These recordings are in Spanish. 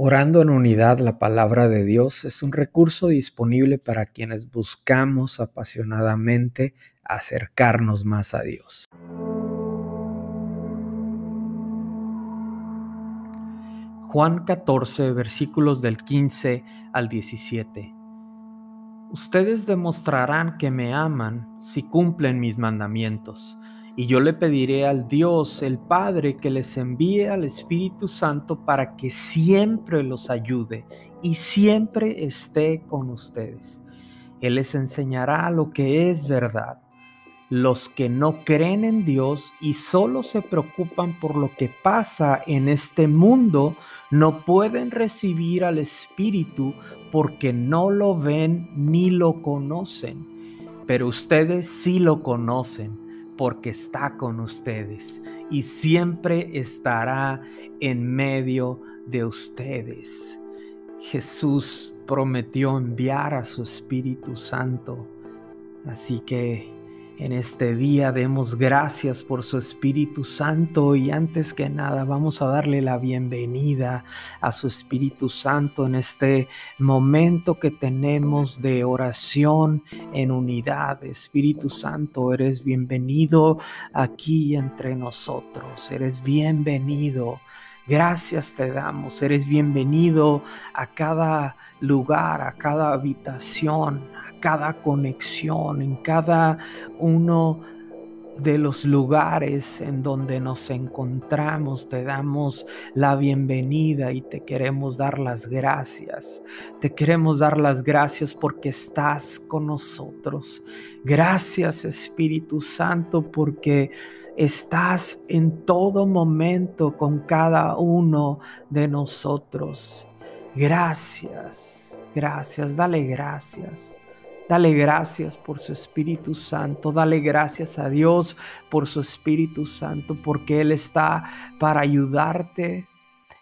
Orando en unidad, la palabra de Dios es un recurso disponible para quienes buscamos apasionadamente acercarnos más a Dios. Juan 14, versículos del 15 al 17. Ustedes demostrarán que me aman si cumplen mis mandamientos y yo le pediré al Dios, el Padre, que les envíe al Espíritu Santo para que siempre los ayude y siempre esté con ustedes. Él les enseñará lo que es verdad. Los que no creen en Dios y solo se preocupan por lo que pasa en este mundo no pueden recibir al Espíritu porque no lo ven ni lo conocen. Pero ustedes sí lo conocen porque está con ustedes y siempre estará en medio de ustedes. Jesús prometió enviar a su Espíritu Santo, así que en este día demos gracias por su Espíritu Santo y antes que nada vamos a darle la bienvenida a su Espíritu Santo en este momento que tenemos de oración en unidad. Espíritu Santo, eres bienvenido aquí entre nosotros, eres bienvenido. Gracias te damos, eres bienvenido a cada lugar, a cada habitación, a cada conexión, en cada uno de los lugares en donde nos encontramos. Te damos la bienvenida y te queremos dar las gracias. Te queremos dar las gracias porque estás con nosotros. Gracias Espíritu Santo porque estás en todo momento con cada uno de nosotros. Gracias, gracias, dale gracias. Dale gracias por su Espíritu Santo. Dale gracias a Dios por su Espíritu Santo, porque Él está para ayudarte,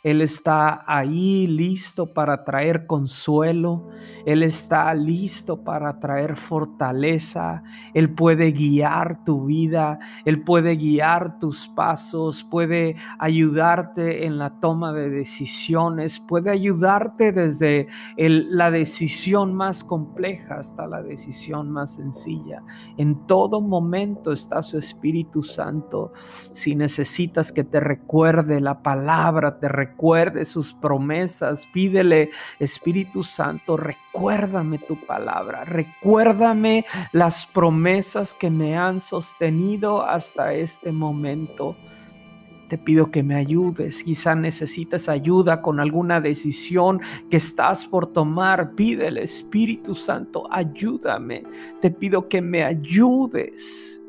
él está ahí listo para traer consuelo. Él está listo para traer fortaleza. Él puede guiar tu vida. Él puede guiar tus pasos. Puede ayudarte en la toma de decisiones. Puede ayudarte desde la decisión más compleja hasta la decisión más sencilla. En todo momento está su Espíritu Santo. Si necesitas que te recuerde la palabra, te recuerde recuerde sus promesas. Pídele, Espíritu Santo, recuérdame tu palabra, recuérdame las promesas que me han sostenido hasta este momento. Te pido que me ayudes. Quizá necesitas ayuda con alguna decisión que estás por tomar. Pídele, Espíritu Santo, ayúdame. Te pido que me ayudes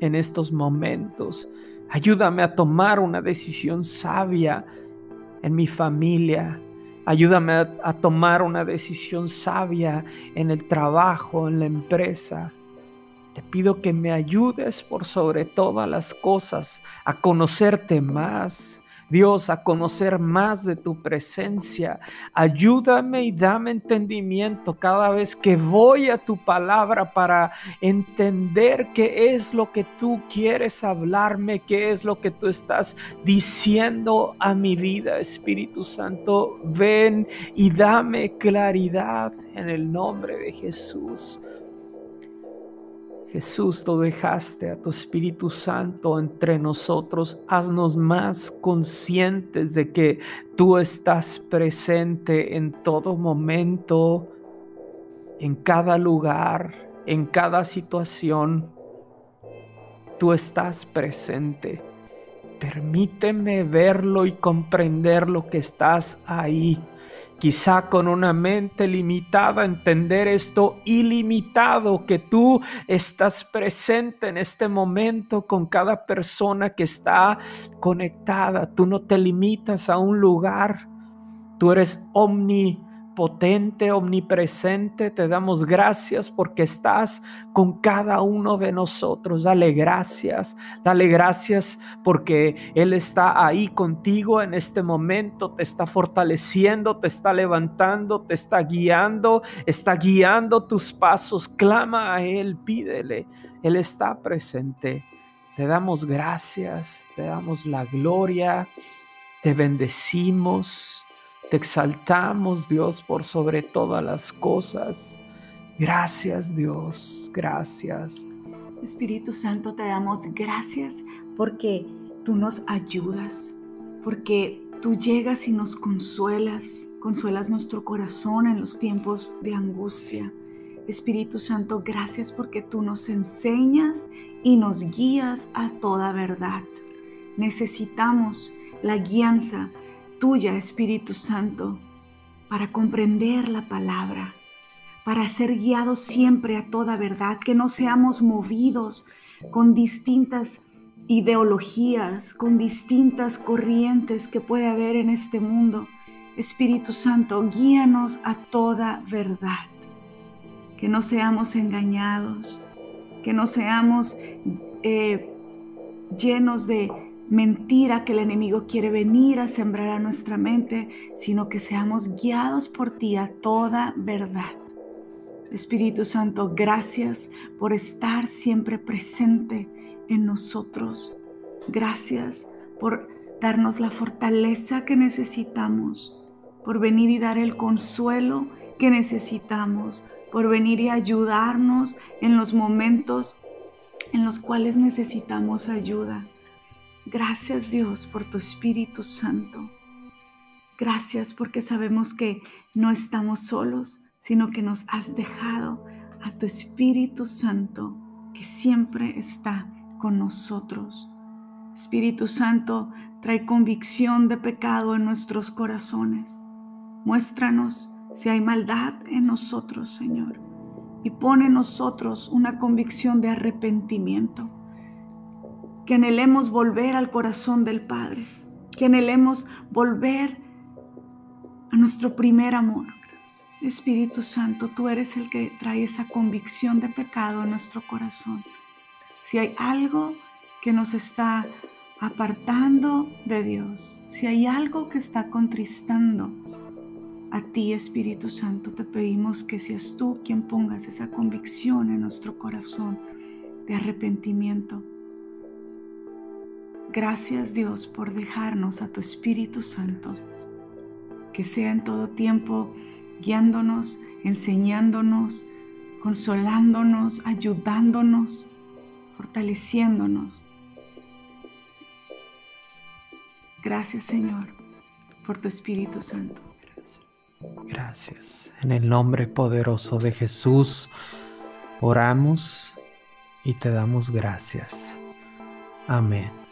en estos momentos. Ayúdame a tomar una decisión sabia en mi familia. Ayúdame a, tomar una decisión sabia en el trabajo, en la empresa. Te pido que me ayudes por sobre todas las cosas a conocerte más, Dios, a conocer más de tu presencia. Ayúdame y dame entendimiento cada vez que voy a tu palabra para entender qué es lo que tú quieres hablarme, qué es lo que tú estás diciendo a mi vida. Espíritu Santo, ven y dame claridad en el nombre de Jesús. Jesús, tú dejaste a tu Espíritu Santo entre nosotros. Haznos más conscientes de que tú estás presente en todo momento, en cada lugar, en cada situación. Tú estás presente. Permíteme verlo y comprender lo que estás ahí quizá con una mente limitada, entender esto ilimitado, que tú estás presente en este momento con cada persona que está conectada. Tú no te limitas a un lugar, tú eres omni potente, omnipresente, te damos gracias porque estás con cada uno de nosotros. Dale gracias, dale gracias porque Él está ahí contigo en este momento, te está fortaleciendo, te está levantando, te está guiando, está guiando tus pasos. Clama a Él, pídele, Él está presente. Te damos gracias, te damos la gloria, te bendecimos. Te exaltamos, Dios, por sobre todas las cosas. Gracias, Dios, gracias. Espíritu Santo, te damos gracias porque tú nos ayudas, porque tú llegas y nos consuelas, consuelas nuestro corazón en los tiempos de angustia. Espíritu Santo, gracias porque tú nos enseñas y nos guías a toda verdad. Necesitamos la guianza tuya, Espíritu Santo, para comprender la palabra, para ser guiados siempre a toda verdad, que no seamos movidos con distintas ideologías, con distintas corrientes que puede haber en este mundo. Espíritu Santo, guíanos a toda verdad que no seamos engañados, que no seamos eh, llenos de mentira que el enemigo quiere venir a sembrar a nuestra mente, sino que seamos guiados por ti a toda verdad. Espíritu Santo, gracias por estar siempre presente en nosotros. Gracias por darnos la fortaleza que necesitamos, por venir y dar el consuelo que necesitamos, por venir y ayudarnos en los momentos en los cuales necesitamos ayuda. Gracias Dios por tu Espíritu Santo. Gracias porque sabemos que no estamos solos, sino que nos has dejado a tu Espíritu Santo que siempre está con nosotros. Espíritu Santo, trae convicción de pecado en nuestros corazones. Muéstranos si hay maldad en nosotros, Señor, y pone en nosotros una convicción de arrepentimiento, que anhelemos volver al corazón del Padre, que anhelemos volver a nuestro primer amor. Espíritu Santo, tú eres el que trae esa convicción de pecado a nuestro corazón. Si hay algo que nos está apartando de Dios, si hay algo que está contristando a ti, Espíritu Santo, te pedimos que seas tú quien pongas esa convicción en nuestro corazón de arrepentimiento. Gracias Dios por dejarnos a tu Espíritu Santo, que sea en todo tiempo guiándonos, enseñándonos, consolándonos, ayudándonos, fortaleciéndonos. Gracias Señor por tu Espíritu Santo. Gracias. En el nombre poderoso de Jesús oramos y te damos gracias. Amén.